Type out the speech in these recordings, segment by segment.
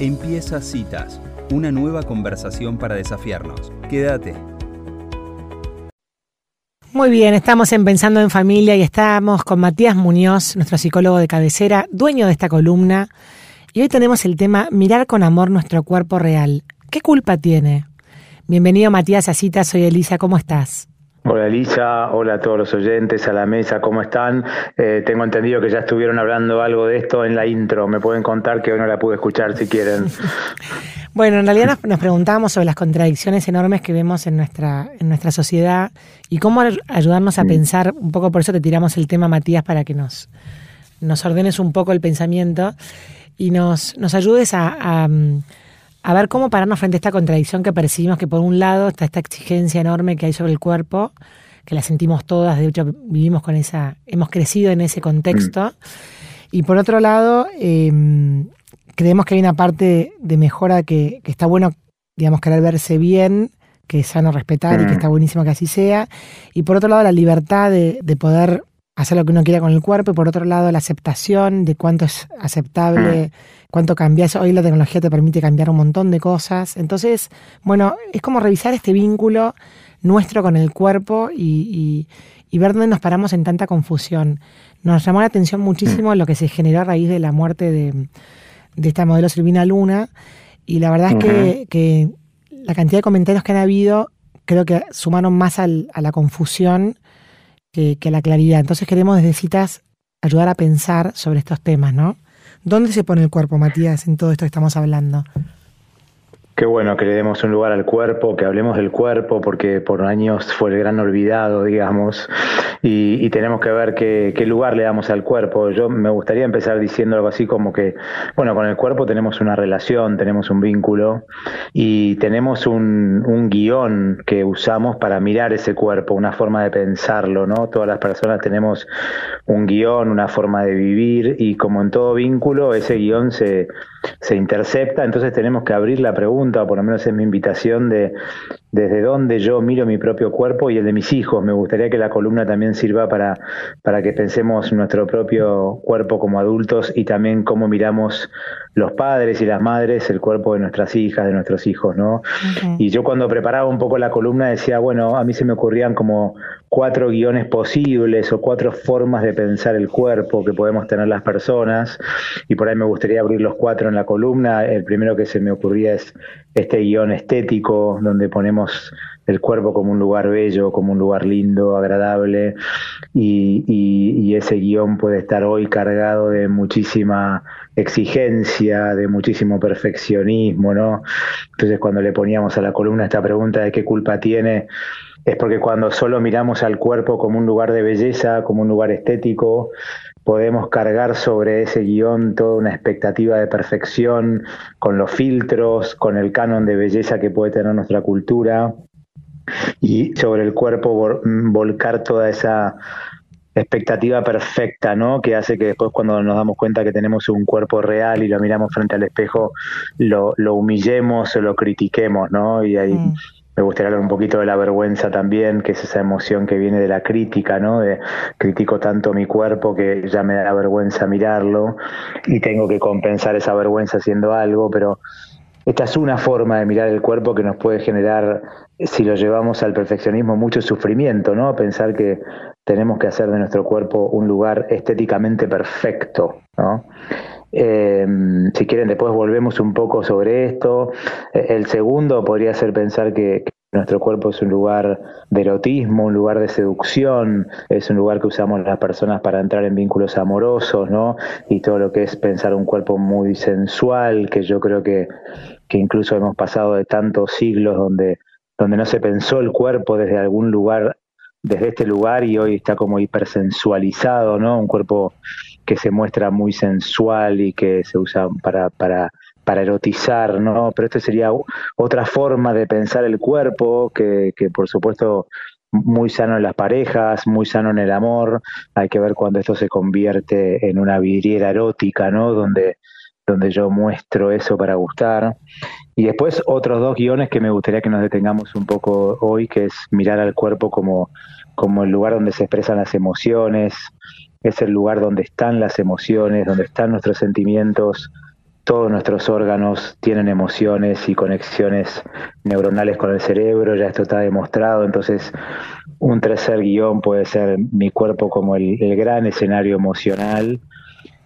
Empieza Citas, una nueva conversación para desafiarnos. Quédate. Muy bien, estamos en Pensando en Familia y estamos con Matías Muñoz, nuestro psicólogo de cabecera, dueño de esta columna. Y hoy tenemos el tema Mirar con amor nuestro cuerpo real. ¿Qué culpa tiene? Bienvenido Matías a Citas, soy Elisa, ¿cómo estás? Hola Elisa, hola a todos los oyentes, a la mesa, ¿cómo están? Eh, tengo entendido que ya estuvieron hablando algo de esto en la intro, me pueden contar que hoy no la pude escuchar si quieren. bueno, en realidad nos, preguntábamos sobre las contradicciones enormes que vemos en nuestra, en nuestra sociedad y cómo ayudarnos a mm. pensar, un poco por eso te tiramos el tema Matías para que nos, nos ordenes un poco el pensamiento y nos, nos ayudes a a ver cómo pararnos frente a esta contradicción que percibimos que por un lado está esta exigencia enorme que hay sobre el cuerpo, que la sentimos todas, de hecho vivimos con esa, hemos crecido en ese contexto, y por otro lado em, creemos que hay una parte de mejora que, está bueno, digamos, querer verse bien, que es sano respetar y que está buenísimo que así sea, y por otro lado la libertad de, de poder hacer lo que uno quiera con el cuerpo y por otro lado la aceptación de cuánto es aceptable cuánto cambias. Hoy la tecnología te permite cambiar un montón de cosas. Entonces, bueno, es como revisar este vínculo nuestro con el cuerpo y, ver dónde nos paramos en tanta confusión. Nos llamó la atención muchísimo lo que se generó a raíz de la muerte de, esta modelo Silvina Luna. Y la verdad es que, la cantidad de comentarios que han habido creo que sumaron más a la confusión que, la claridad. Entonces queremos desde citas ayudar a pensar sobre estos temas, ¿no? ¿Dónde se pone el cuerpo, Matías, en todo esto que estamos hablando? Qué bueno que le demos un lugar al cuerpo, que hablemos del cuerpo, porque por años fue el gran olvidado, digamos, y, tenemos que ver qué, lugar le damos al cuerpo. Yo me gustaría empezar diciendo algo así como que, bueno, con el cuerpo tenemos una relación, tenemos un vínculo y tenemos un, un guion que usamos para mirar ese cuerpo, una forma de pensarlo, ¿no? Todas las personas tenemos un guion, una forma de vivir y como en todo vínculo, ese guion se, se intercepta, entonces tenemos que abrir la pregunta o por lo menos es mi invitación de desde dónde yo miro mi propio cuerpo y el de mis hijos. Me gustaría que la columna también sirva para, para que pensemos nuestro propio cuerpo como adultos y también cómo miramos los padres y las madres el cuerpo de nuestras hijas, de nuestros hijos, ¿no? Y yo cuando preparaba un poco la columna decía, bueno, a mí se me ocurrían como cuatro guiones posibles o cuatro formas de pensar el cuerpo que podemos tener las personas y por ahí me gustaría abrir los cuatro en la columna. El primero que se me ocurría es este guion estético donde ponemos el cuerpo como un lugar bello, como un lugar lindo, agradable y, y ese guion puede estar hoy cargado de muchísima exigencia, de muchísimo perfeccionismo, ¿no? Entonces cuando le poníamos a la columna esta pregunta de qué culpa tiene, es porque cuando solo miramos al cuerpo como un lugar de belleza, como un lugar estético, podemos cargar sobre ese guion toda una expectativa de perfección, con los filtros, con el canon de belleza que puede tener nuestra cultura, y sobre el cuerpo volcar toda esa expectativa perfecta, ¿no? Que hace que después cuando nos damos cuenta que tenemos un cuerpo real y lo miramos frente al espejo, lo, lo humillemos o lo critiquemos, ¿no? Y ahí mm. me gustaría hablar un poquito de la vergüenza también, que es esa emoción que viene de la crítica, ¿no? De critico tanto mi cuerpo que ya me da vergüenza mirarlo y tengo que compensar esa vergüenza haciendo algo, pero esta es una forma de mirar el cuerpo que nos puede generar, si lo llevamos al perfeccionismo, mucho sufrimiento, ¿no? Pensar que tenemos que hacer de nuestro cuerpo un lugar estéticamente perfecto, ¿no? Eh, si quieren, después volvemos un poco sobre esto. Eh, el segundo podría ser pensar que, nuestro cuerpo es un lugar de erotismo, un lugar de seducción, es un lugar que usamos las personas para entrar en vínculos amorosos, ¿no? Y todo lo que es pensar un cuerpo muy sensual, que yo creo que que incluso hemos pasado de tantos siglos donde, donde no se pensó el cuerpo desde algún lugar, desde este lugar y hoy está como hipersensualizado, ¿no? Un cuerpo que se muestra muy sensual y que se usa para, para, para erotizar, ¿no? Pero esta sería otra forma de pensar el cuerpo que, que por supuesto muy sano en las parejas, muy sano en el amor. Hay que ver cuando esto se convierte en una vidriera erótica, ¿no? Donde donde yo muestro eso para gustar. Y después otros dos guiones que me gustaría que nos detengamos un poco hoy, que es mirar al cuerpo como, como el lugar donde se expresan las emociones, es el lugar donde están las emociones, donde están nuestros sentimientos, todos nuestros órganos tienen emociones y conexiones neuronales con el cerebro, ya esto está demostrado, entonces un tercer guion puede ser mi cuerpo como el, gran escenario emocional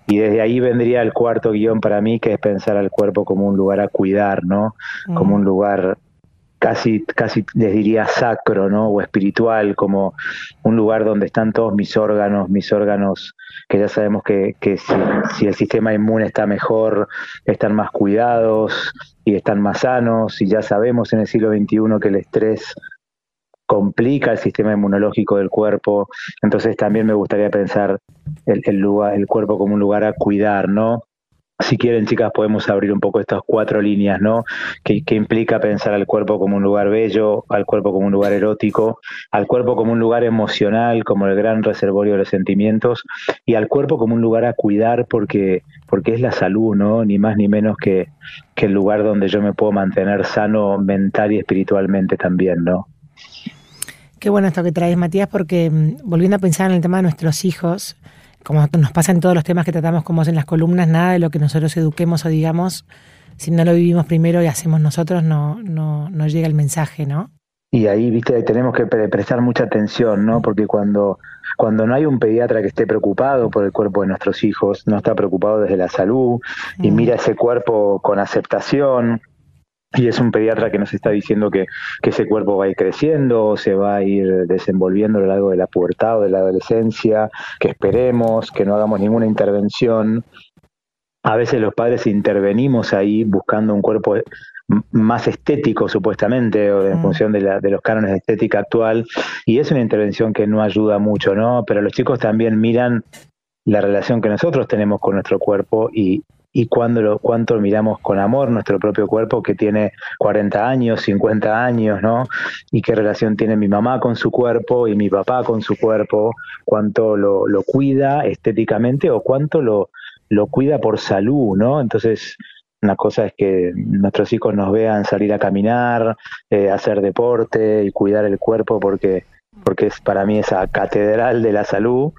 y desde ahí vendría el cuarto guion para mí, que es pensar al cuerpo como un lugar a cuidar, ¿no? Como un lugar casi, casi les diría sacro, ¿no? O espiritual, como un lugar donde están todos mis órganos, mis órganos que ya sabemos que, que si, si, el sistema inmune está mejor, están más cuidados y están más sanos, y ya sabemos en el siglo XXI que el estrés complica el sistema inmunológico del cuerpo, entonces también me gustaría pensar el, lugar, el cuerpo como un lugar a cuidar, ¿no? Si quieren, chicas, podemos abrir un poco estas cuatro líneas, ¿no? Que, implica pensar al cuerpo como un lugar bello, al cuerpo como un lugar erótico, al cuerpo como un lugar emocional, como el gran reservorio de los sentimientos, y al cuerpo como un lugar a cuidar porque, porque es la salud, ¿no? Ni más ni menos que, que el lugar donde yo me puedo mantener sano mental y espiritualmente también, ¿no? Qué bueno esto que traes, Matías, porque mm, volviendo a pensar en el tema de nuestros hijos, como nos pasa en todos los temas que tratamos como en las columnas, nada de lo que nosotros eduquemos o digamos, si no lo vivimos primero y hacemos nosotros, no, no, no llega el mensaje, ¿no? Y ahí, viste, tenemos que prestar mucha atención, ¿no? Porque cuando, cuando no hay un pediatra que esté preocupado por el cuerpo de nuestros hijos, no está preocupado desde la salud y mm. mira ese cuerpo con aceptación, y es un pediatra que nos está diciendo que, que, ese cuerpo va a ir creciendo, se va a ir desenvolviendo a lo largo de la pubertad o de la adolescencia, que esperemos, que no hagamos ninguna intervención. A veces los padres intervenimos ahí buscando un cuerpo más estético supuestamente o en mm. función de, la, de los cánones de estética actual y es una intervención que no ayuda mucho, ¿no? Pero los chicos también miran la relación que nosotros tenemos con nuestro cuerpo y, y cuando lo, cuánto miramos con amor nuestro propio cuerpo que tiene 40 años, 50 años, ¿no? Y qué relación tiene mi mamá con su cuerpo y mi papá con su cuerpo, cuánto lo, lo cuida estéticamente o cuánto lo, lo cuida por salud, ¿no? Entonces, una cosa es que nuestros hijos nos vean salir a caminar, eh, hacer deporte y cuidar el cuerpo porque porque es para mí esa catedral de la salud,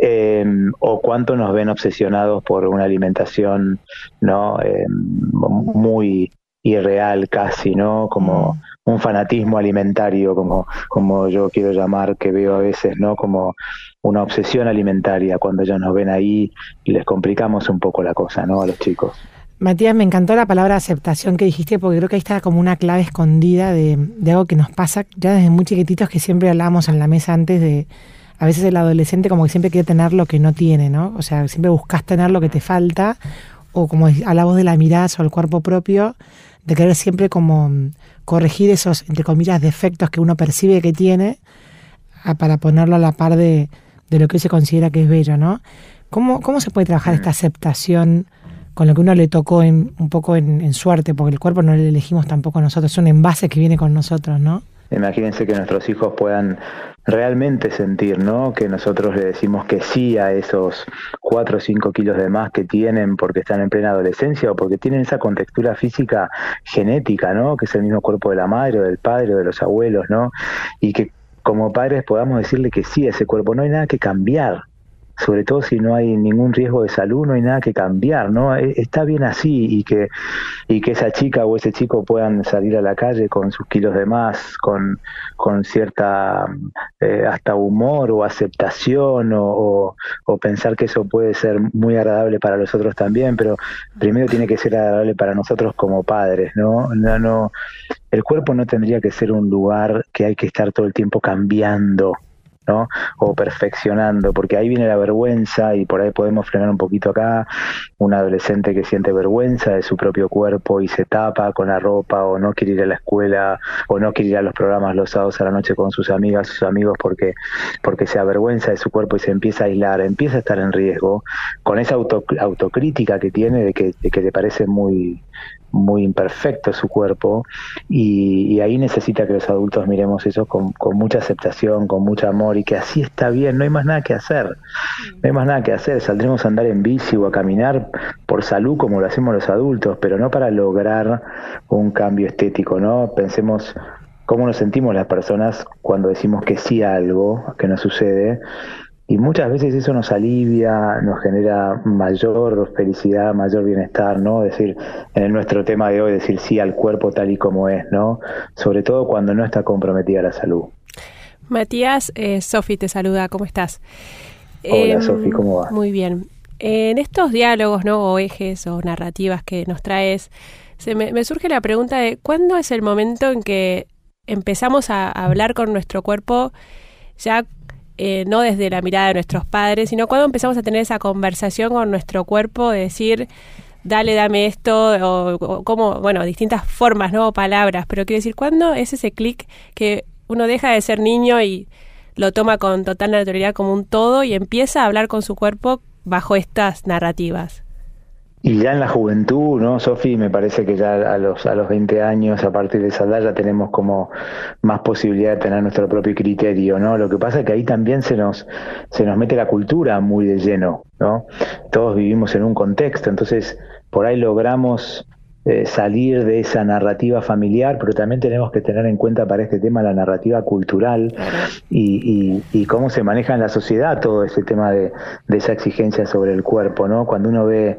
eh, o cuánto nos ven obsesionados por una alimentación no eh, muy irreal casi, ¿no? Como mm. un fanatismo alimentario, como, como yo quiero llamar, que veo a veces, ¿no? Como una obsesión alimentaria cuando ellos nos ven ahí y les complicamos un poco la cosa, ¿no? A los chicos. Matías, me encantó la palabra aceptación que dijiste porque creo que ahí está como una clave escondida de, algo que nos pasa ya desde muy chiquititos que siempre hablábamos en la mesa antes de, a veces el adolescente como que siempre quiere tener lo que no tiene, ¿no? O sea, siempre buscas tener lo que te falta o como a la voz de la mirada o el cuerpo propio, de querer siempre como corregir esos, entre comillas, defectos que uno percibe que tiene para ponerlo a la par de, de lo que se considera que es bello, ¿no? ¿Cómo, cómo se puede trabajar esta aceptación? Con lo que uno le tocó en, un poco en, suerte, porque el cuerpo no lo elegimos tampoco nosotros, es un envase que viene con nosotros, ¿no? Imagínense que nuestros hijos puedan realmente sentir, ¿no? Que nosotros le decimos que sí a esos 4 o 5 kilos de más que tienen porque están en plena adolescencia o porque tienen esa contextura física genética, ¿no? Que es el mismo cuerpo de la madre o del padre o de los abuelos, ¿no? Y que como padres podamos decirle que sí a ese cuerpo, no hay nada que cambiar, sobre todo si no hay ningún riesgo de salud, no hay nada que cambiar, ¿no? E, está bien así y que, y que esa chica o ese chico puedan salir a la calle con sus kilos de más, con, con cierta eh, hasta humor o aceptación o, o, pensar que eso puede ser muy agradable para los otros también, pero primero tiene que ser agradable para nosotros como padres, ¿no? No, no el cuerpo no tendría que ser un lugar que hay que estar todo el tiempo cambiando, ¿no? O perfeccionando, porque ahí viene la vergüenza y por ahí podemos frenar un poquito acá. Un adolescente que siente vergüenza de su propio cuerpo y se tapa con la ropa o no quiere ir a la escuela o no quiere ir a los programas los sábados a la noche con sus amigas, sus amigos porque, porque se avergüenza de su cuerpo y se empieza a aislar, empieza a estar en riesgo con esa autocrítica que tiene de que, de que le parece muy, muy imperfecto su cuerpo y, ahí necesita que los adultos miremos eso con, mucha aceptación, con mucho amor y que así está bien, no hay más nada que hacer, no hay más nada que hacer, saldremos a andar en bici o a caminar por salud como lo hacemos los adultos, pero no para lograr un cambio estético, ¿no? Pensemos cómo nos sentimos las personas cuando decimos que sí a algo que nos sucede y muchas veces eso nos alivia, nos genera mayor felicidad, mayor bienestar, ¿no? decir, en nuestro tema de hoy, decir sí al cuerpo tal y como es, ¿no? Sobre todo cuando no está comprometida la salud. Matías, eh, Sofi te saluda, ¿cómo estás? Hola em, Sofi, ¿cómo va? Muy bien. En estos diálogos, ¿no? O ejes o narrativas que nos traes, se me, me surge la pregunta de ¿cuándo es el momento en que empezamos a hablar con nuestro cuerpo ya eh, no desde la mirada de nuestros padres, sino cuando empezamos a tener esa conversación con nuestro cuerpo, de decir, dale, dame esto, o, como, bueno, distintas formas, ¿no? palabras, pero quiero decir, ¿cuándo es ese clic que uno deja de ser niño y lo toma con total naturalidad como un todo y empieza a hablar con su cuerpo bajo estas narrativas? Y ya en la juventud, ¿no, Sofi? Me parece que ya a los, a los 20 años, a partir de esa edad, ya tenemos como más posibilidad de tener nuestro propio criterio, ¿no? Lo que pasa es que ahí también se nos, se nos mete la cultura muy de lleno, ¿no? Todos vivimos en un contexto, entonces por ahí logramos eh, salir de esa narrativa familiar, pero también tenemos que tener en cuenta para este tema la narrativa cultural y, y, cómo se maneja en la sociedad todo ese tema de, de esa exigencia sobre el cuerpo, ¿no? Cuando uno ve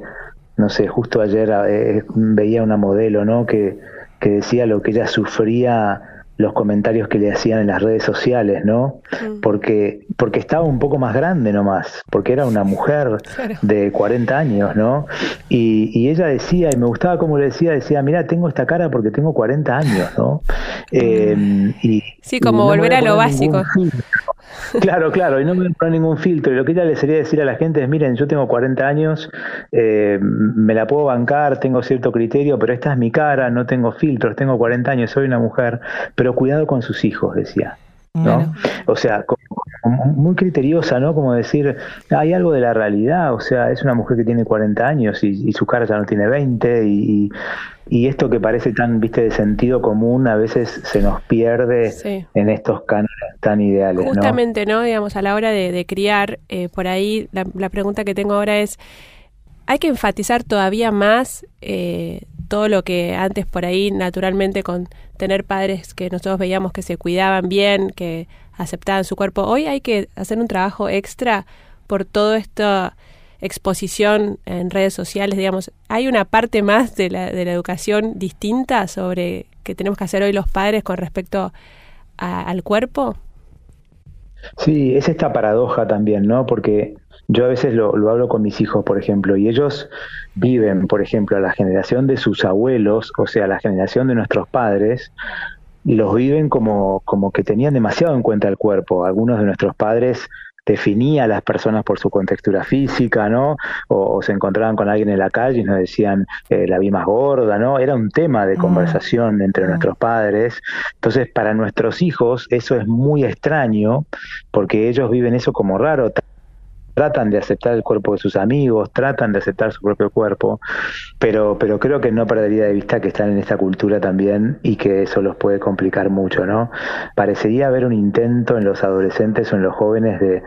no sé, justo ayer eh, veía una modelo, ¿no? Que, que decía lo que ella sufría los comentarios que le hacían en las redes sociales, ¿no? Mm. Porque, porque estaba un poco más grande nomás, porque era una mujer de 40 años, ¿no? Y, y, ella decía, y me gustaba como le decía, decía, mira, tengo esta cara porque tengo 40 años, ¿no? Mm. Eh, y, sí, como volver a lo básico. Claro, claro, y no me poner ningún filtro. Y lo que ella le sería decir a la gente es, miren, yo tengo 40 años, eh, me la puedo bancar, tengo cierto criterio, pero esta es mi cara, no tengo filtros, tengo 40 años, soy una mujer, pero cuidado con sus hijos, decía. ¿No? O sea, muy criteriosa, ¿no? Como decir, hay algo de la realidad, o sea, es una mujer que tiene 40 años y, su cara ya no tiene 20 y, y, esto que parece tan, viste, de sentido común a veces se nos pierde en estos cánones tan ideales, Justamente, ¿no? Digamos, a la hora de, criar, eh, por ahí la, la pregunta que tengo ahora es, ¿hay que enfatizar todavía más eh, todo lo que antes por ahí naturalmente con tener padres que nosotros veíamos que se cuidaban bien, que aceptaban su cuerpo, hoy hay que hacer un trabajo extra por toda esta exposición en redes sociales, digamos, hay una parte más de la, de la educación distinta sobre que tenemos que hacer hoy los padres con respecto al cuerpo. Sí, es esta paradoja también, ¿no? Porque yo a veces lo, lo, hablo con mis hijos, por ejemplo, y ellos viven, por ejemplo, a la generación de sus abuelos, o sea, la generación de nuestros padres, los viven como, como que tenían demasiado en cuenta el cuerpo. Algunos de nuestros padres definía a las personas por su contextura física, ¿no? O, se encontraban con alguien en la calle y nos decían, eh, la vi más gorda, ¿no? Era un tema de mm. conversación entre mm. nuestros padres. Entonces, para nuestros hijos eso es muy extraño porque ellos viven eso como raro tratan de aceptar el cuerpo de sus amigos, tratan de aceptar su propio cuerpo, pero, pero creo que no perdería de vista que están en esta cultura también y que eso los puede complicar mucho, ¿no? Parecería haber un intento en los adolescentes o en los jóvenes de,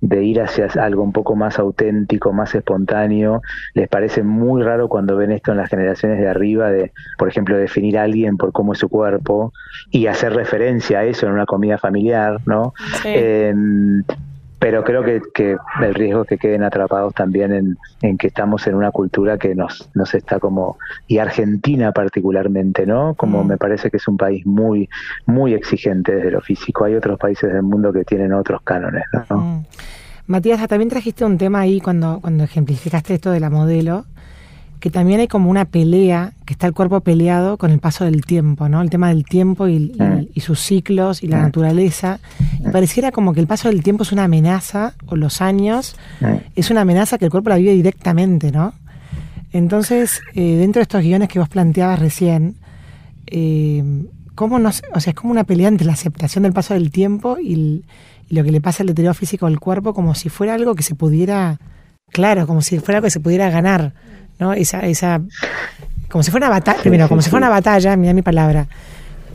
de ir hacia algo un poco más auténtico, más espontáneo. Les parece muy raro cuando ven esto en las generaciones de arriba, de, por ejemplo, definir a alguien por cómo es su cuerpo y hacer referencia a eso en una comida familiar, ¿no? Em, pero creo que, que, el riesgo es que queden atrapados también en, en, que estamos en una cultura que nos, nos está como, y Argentina particularmente, ¿no? Como mm. me parece que es un país muy, muy exigente desde lo físico. Hay otros países del mundo que tienen otros cánones, ¿no? Mm. Matías, también trajiste un tema ahí cuando, cuando ejemplificaste esto de la modelo, que también hay como una pelea, que está el cuerpo peleado con el paso del tiempo, ¿no? El tema del tiempo y, sus ciclos y la naturaleza. Y pareciera como que el paso del tiempo es una amenaza, o los años, es una amenaza que el cuerpo la vive directamente, ¿no? Entonces, eh, dentro de estos guiones que vos planteabas recién, eh, ¿cómo no, o sea, es como una pelea entre la aceptación del paso del tiempo y, y lo que le pasa al deterioro físico del cuerpo como si fuera algo que se pudiera, claro, como si fuera algo que se pudiera ganar ¿no? Esa, esa, como si fuera una batalla, primero, como si fuera una batalla, mira mi palabra,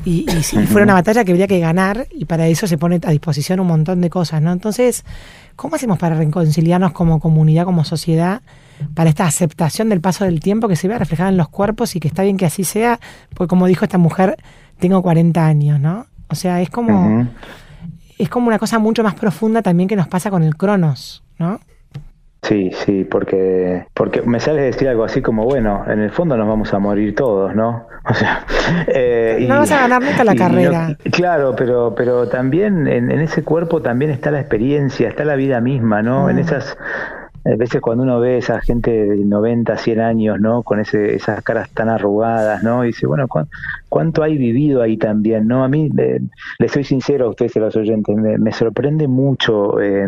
y, si fuera una batalla que habría que ganar, y para eso se pone a disposición un montón de cosas, ¿no? Entonces, ¿cómo hacemos para reconciliarnos como comunidad, como sociedad, para esta aceptación del paso del tiempo que se vea reflejada en los cuerpos y que está bien que así sea? Porque como dijo esta mujer, tengo 40 años, ¿no? O sea, es como... es como una cosa mucho más profunda también que nos pasa con el Cronos, ¿no? Sí, sí, porque, porque me sale decir algo así como, bueno, en el fondo nos vamos a morir todos, ¿no? O sea, eh, no vas a ganar nunca la carrera. claro, pero, pero también en, ese cuerpo también está la experiencia, está la vida misma, ¿no? En mm. esas a veces cuando uno ve a esa gente de 90, 100 años, ¿no? Con ese, esas caras tan arrugadas, ¿no? Y dice, bueno, ¿cuánto hay vivido ahí también, ¿no? A mí, eh, les soy sincero a ustedes, a los oyentes, me, sorprende mucho eh,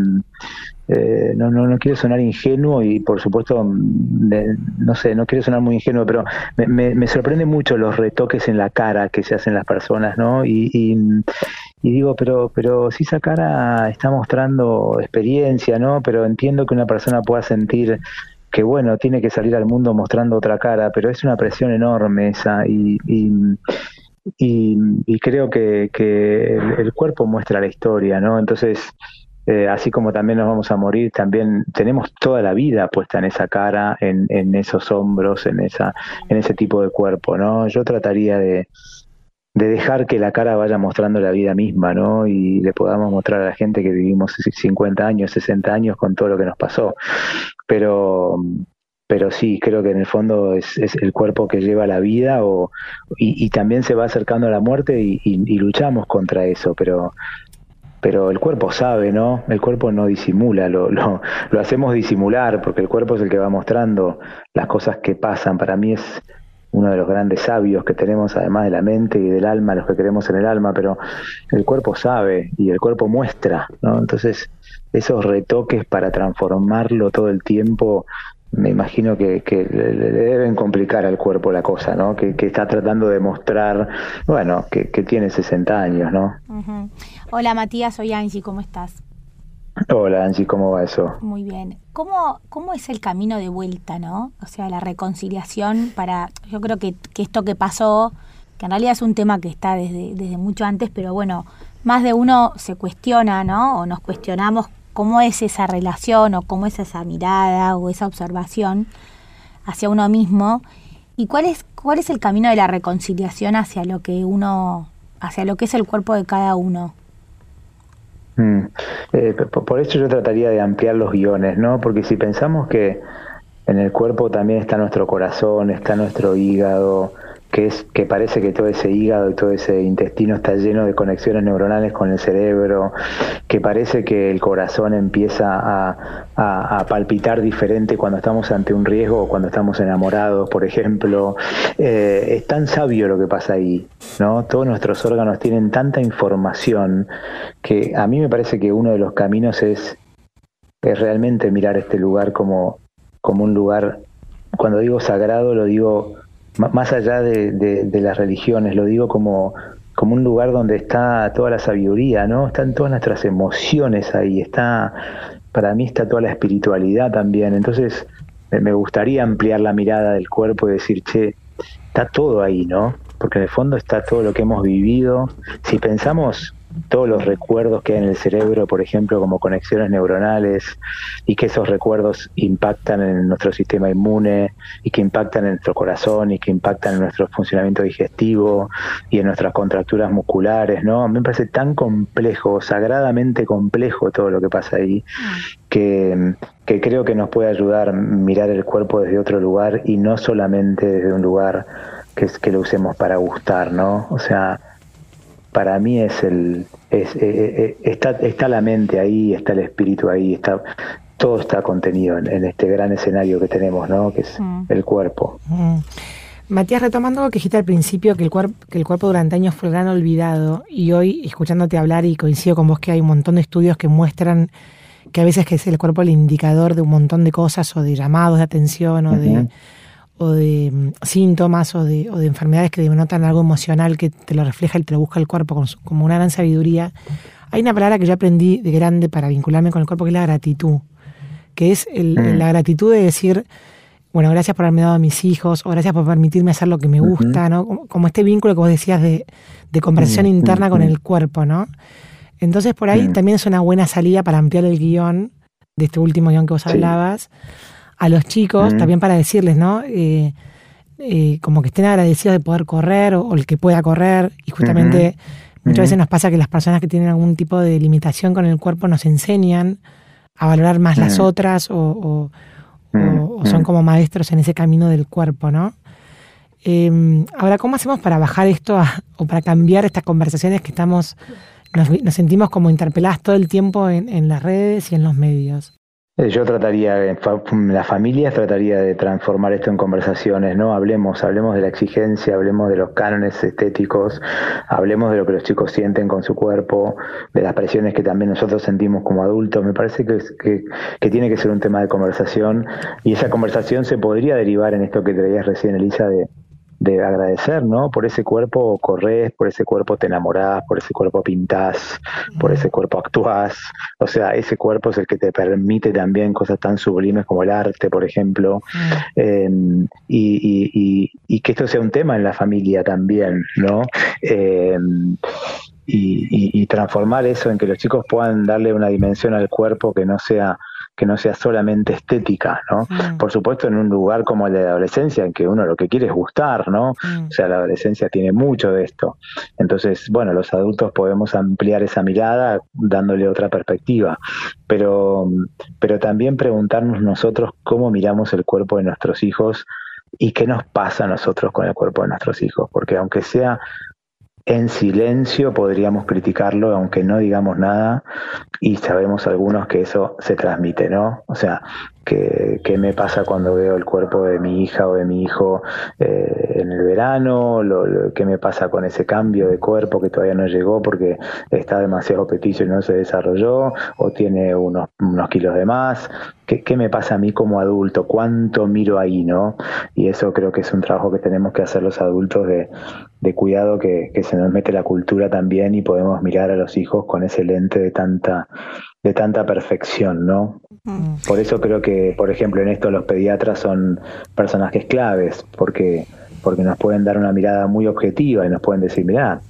eh, no, no, no quiero sonar ingenuo y por supuesto, no sé, no quiero sonar muy ingenuo, pero me, me, sorprende mucho los retoques en la cara que se hacen las personas, ¿no? Y, y, digo, pero, pero si esa cara está mostrando experiencia, ¿no? Pero entiendo que una persona pueda sentir que bueno, tiene que salir al mundo mostrando otra cara, pero es una presión enorme esa y, y, y, creo que, que el, cuerpo muestra la historia, ¿no? Entonces, eh, así como también nos vamos a morir, también tenemos toda la vida puesta en esa cara, en, en esos hombros, en esa, en ese tipo de cuerpo, ¿no? Yo trataría de, de dejar que la cara vaya mostrando la vida misma, ¿no? Y le podamos mostrar a la gente que vivimos 50 años, 60 años con todo lo que nos pasó. Pero, pero sí, creo que en el fondo es, el cuerpo que lleva la vida o, y, y, también se va acercando a la muerte y, y luchamos contra eso, pero pero el cuerpo sabe, ¿no? El cuerpo no disimula, lo, lo, lo, hacemos disimular porque el cuerpo es el que va mostrando las cosas que pasan. Para mí es uno de los grandes sabios que tenemos, además de la mente y del alma, los que queremos en el alma, pero el cuerpo sabe y el cuerpo muestra, ¿no? Entonces, esos retoques para transformarlo todo el tiempo me imagino que, le, deben complicar al cuerpo la cosa, ¿no? Que, está tratando de mostrar, bueno, que, tiene 60 años, ¿no? Hola Matías, soy Angie, ¿cómo estás? Hola Angie, ¿cómo va eso? Muy bien. ¿Cómo, ¿Cómo es el camino de vuelta, no? O sea, la reconciliación para, yo creo que, que esto que pasó, que en realidad es un tema que está desde, desde mucho antes, pero bueno, más de uno se cuestiona, ¿no? O nos cuestionamos cómo es esa relación o cómo es esa mirada o esa observación hacia uno mismo y cuál es cuál es el camino de la reconciliación hacia lo que uno hacia lo que es el cuerpo de cada uno. Mm. Eh, por eso yo trataría de ampliar los guiones, ¿no? Porque si pensamos que en el cuerpo también está nuestro corazón, está nuestro hígado, que es que parece que todo ese hígado y todo ese intestino está lleno de conexiones neuronales con el cerebro, que parece que el corazón empieza a, palpitar diferente cuando estamos ante un riesgo o cuando estamos enamorados, por ejemplo. Eh, es tan sabio lo que pasa ahí, ¿no? Todos nuestros órganos tienen tanta información que a mí me parece que uno de los caminos es, es realmente mirar este lugar como, como un lugar, cuando digo sagrado, lo digo más allá de, las religiones, lo digo como, como un lugar donde está toda la sabiduría, ¿no? Están todas nuestras emociones ahí, está, para mí está toda la espiritualidad también. Entonces, me gustaría ampliar la mirada del cuerpo y decir, che, está todo ahí, ¿no? Porque en el fondo está todo lo que hemos vivido. Si pensamos todos los recuerdos que hay en el cerebro, por ejemplo, como conexiones neuronales, y que esos recuerdos impactan en nuestro sistema inmune, y que impactan en nuestro corazón, y que impactan en nuestro funcionamiento digestivo, y en nuestras contracturas musculares, ¿no? A mí me parece tan complejo, sagradamente complejo todo lo que pasa ahí, que, que creo que nos puede ayudar a mirar el cuerpo desde otro lugar y no solamente desde un lugar que, es, que lo usemos para gustar, ¿no? O sea, para mí es el es, eh, eh, eh, está está la mente ahí está el espíritu ahí está todo está contenido en, este gran escenario que tenemos no que es mm. el cuerpo mm. Matías, retomando lo que dijiste al principio, que el, cuerpo que el cuerpo durante años fue gran olvidado, y hoy, escuchándote hablar, y coincido con vos que hay un montón de estudios que muestran que a veces que es el cuerpo el indicador de un montón de cosas, o de llamados de atención, o de o de mm, síntomas o de, o de enfermedades que denotan algo emocional que te lo refleja y te lo busca el cuerpo como una gran sabiduría, hay una palabra que yo aprendí de grande para vincularme con el cuerpo que es la gratitud, que es mm. la gratitud de decir, bueno, gracias por haberme dado a mis hijos, o gracias por permitirme hacer lo que me gusta, ¿no? Como, este vínculo que vos decías de, de conversación mm, interna con el cuerpo, ¿no? Entonces por ahí también es una buena salida para ampliar el guion de este último guion que vos hablabas a los chicos, también para decirles, ¿no? Eh, eh, como que estén agradecidos de poder correr o, el que pueda correr. Y justamente Muchas veces nos pasa que las personas que tienen algún tipo de limitación con el cuerpo nos enseñan a valorar más las otras o, son como maestros en ese camino del cuerpo, ¿no? Em, ahora, ¿cómo hacemos para bajar esto o para cambiar estas conversaciones que estamos, nos, sentimos como interpeladas todo el tiempo en las redes y en los medios? Eh, yo trataría, la familia trataría de transformar esto en conversaciones, ¿no? Hablemos, hablemos de la exigencia, hablemos de los cánones estéticos, hablemos de lo que los chicos sienten con su cuerpo, de las presiones que también nosotros sentimos como adultos. Me parece que, que, que tiene que ser un tema de conversación y esa conversación se podría derivar en esto que traías recién, Elisa, de, de agradecer, ¿no? Por ese cuerpo corres, por ese cuerpo te enamorás, por ese cuerpo pintás, por ese cuerpo actuás. O sea, ese cuerpo es el que te permite también cosas tan sublimes como el arte, por ejemplo. Em, y, que esto sea un tema en la familia también, ¿no? Em, y, transformar eso en que los chicos puedan darle una dimensión al cuerpo que no sea que no sea solamente estética, ¿no? Mm. Por supuesto, en un lugar como el de la adolescencia, en que uno lo que quiere es gustar, ¿no? Mm. O sea, la adolescencia tiene mucho de esto. Entonces, bueno, los adultos podemos ampliar esa mirada dándole otra perspectiva, pero, pero también preguntarnos nosotros cómo miramos el cuerpo de nuestros hijos y qué nos pasa a nosotros con el cuerpo de nuestros hijos, porque aunque sea en silencio podríamos criticarlo, aunque no digamos nada, y sabemos algunos que eso se transmite, ¿no? O sea, qué, me pasa cuando veo el cuerpo de mi hija o de mi hijo eh, en el verano, lo, qué me pasa con ese cambio de cuerpo que todavía no llegó porque está demasiado peticio y no se desarrolló, o tiene unos, unos kilos de más. ¿Qué, ¿Qué, me pasa a mí como adulto? ¿Cuánto miro ahí, no? Y eso creo que es un trabajo que tenemos que hacer los adultos de, de cuidado que, que se nos mete la cultura también y podemos mirar a los hijos con ese lente de tanta de tanta perfección, ¿no? Por eso creo que, por ejemplo, en esto los pediatras son personajes claves, porque, porque nos pueden dar una mirada muy objetiva y nos pueden decir, mira,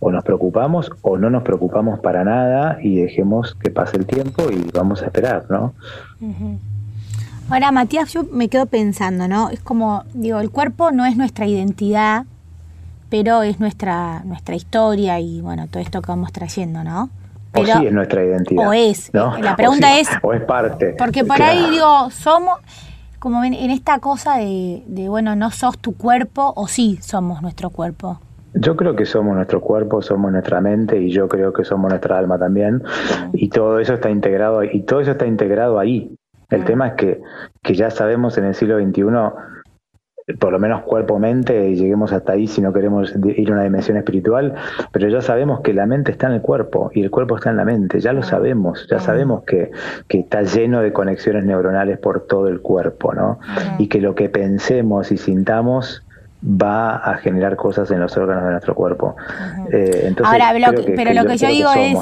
o nos preocupamos o no nos preocupamos para nada y dejemos que pase el tiempo y vamos a esperar, ¿no? Ahora, Matías, yo me quedo pensando, ¿no? Es como, digo, el cuerpo no es nuestra identidad, pero es nuestra, nuestra historia y, bueno, todo esto que vamos trayendo, ¿no? O sí es nuestra identidad. O es. La pregunta es. O es parte. Porque por ahí digo, somos. Como en, esta cosa de, bueno, no sos tu cuerpo o sí somos nuestro cuerpo. Yo creo que somos nuestro cuerpo, somos nuestra mente y yo creo que somos nuestra alma también. Y todo eso está integrado y todo eso está integrado ahí. El tema es que, que ya sabemos en el siglo XXI por lo menos cuerpo-mente, y lleguemos hasta ahí si no queremos ir a una dimensión espiritual, pero ya sabemos que la mente está en el cuerpo y el cuerpo está en la mente, ya lo sabemos, ya sabemos que, que está lleno de conexiones neuronales por todo el cuerpo, ¿no? Y que lo que pensemos y sintamos va a generar cosas en los órganos de nuestro cuerpo. Eh, entonces, Ahora, pero lo que yo digo es...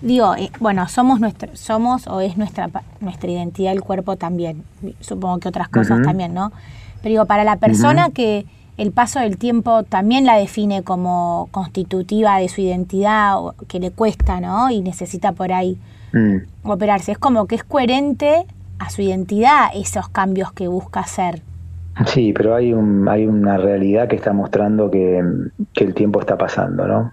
Digo, eh, bueno, somos nuestro, somos o es nuestra nuestra identidad el cuerpo también. Supongo que otras cosas también, ¿no? Pero digo, para la persona que el paso del tiempo también la define como constitutiva de su identidad, que le cuesta, ¿no? Y necesita por ahí mm. operarse. Es como que es coherente a su identidad esos cambios que busca hacer. Sí, pero hay, un, hay una realidad que está mostrando que, que el tiempo está pasando, ¿no?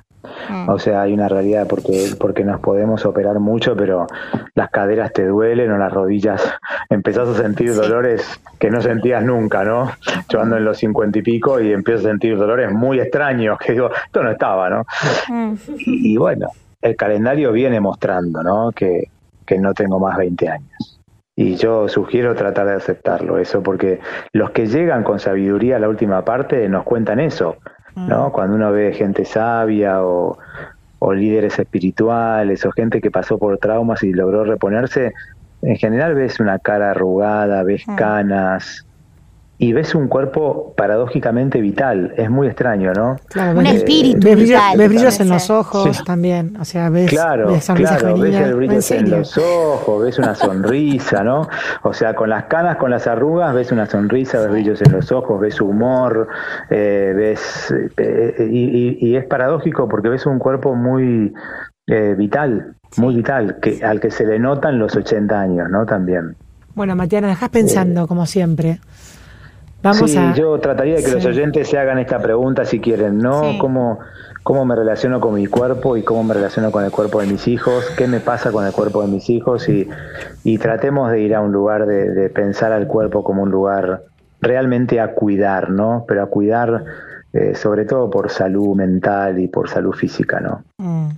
Mm. O sea, hay una realidad porque, porque nos podemos operar mucho, pero las caderas te duelen o las rodillas empezás a sentir dolores que no sentías nunca, ¿no? Yo ando en los cincuenta y pico y empiezo a sentir dolores muy extraños, que digo, esto no estaba, ¿no? Mm. Y, bueno, el calendario viene mostrando, ¿no? Que, que no tengo más 20 años. Y yo sugiero tratar de aceptarlo, eso, porque los que llegan con sabiduría a la última parte nos cuentan eso. ¿No? Cuando uno ve gente sabia o, líderes espirituales o gente que pasó por traumas y logró reponerse, en general ves una cara arrugada, ves canas, y ves un cuerpo paradójicamente vital. Es muy extraño, ¿no? Claro, un espíritu ves, vital. Ves brillos en los ojos también. O sea, ves, claro, claro, ves el brillo en, los ojos, ves una sonrisa, ¿no? O sea, con las canas, con las arrugas, ves una sonrisa, ves brillos en los ojos, ves humor, eh, ves. Eh, y, es paradójico porque ves un cuerpo muy eh, vital, muy vital, que, al que se le notan los 80 años, ¿no? También. Bueno, Matías, dejas pensando, como siempre. Vamos sí, a... yo trataría de que los oyentes se hagan esta pregunta si quieren, ¿no? Sí. ¿Cómo, ¿Cómo me relaciono con mi cuerpo y cómo me relaciono con el cuerpo de mis hijos? ¿Qué me pasa con el cuerpo de mis hijos? Y, y tratemos de ir a un lugar de, de pensar al cuerpo como un lugar realmente a cuidar, ¿no? Pero a cuidar eh, sobre todo por salud mental y por salud física, ¿no? Mm.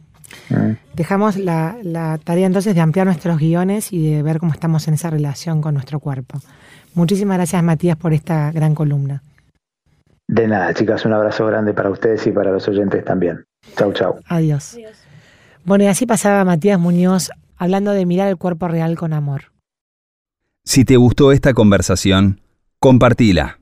Mm. Dejamos la, la tarea entonces de ampliar nuestros guiones y de ver cómo estamos en esa relación con nuestro cuerpo. Muchísimas gracias Matías por esta gran columna. De nada, chicas, un abrazo grande para ustedes y para los oyentes también. Chau, chau. Adiós. Bueno, y así pasaba Matías Muñoz hablando de mirar el cuerpo real con amor. Si te gustó esta conversación, compartila.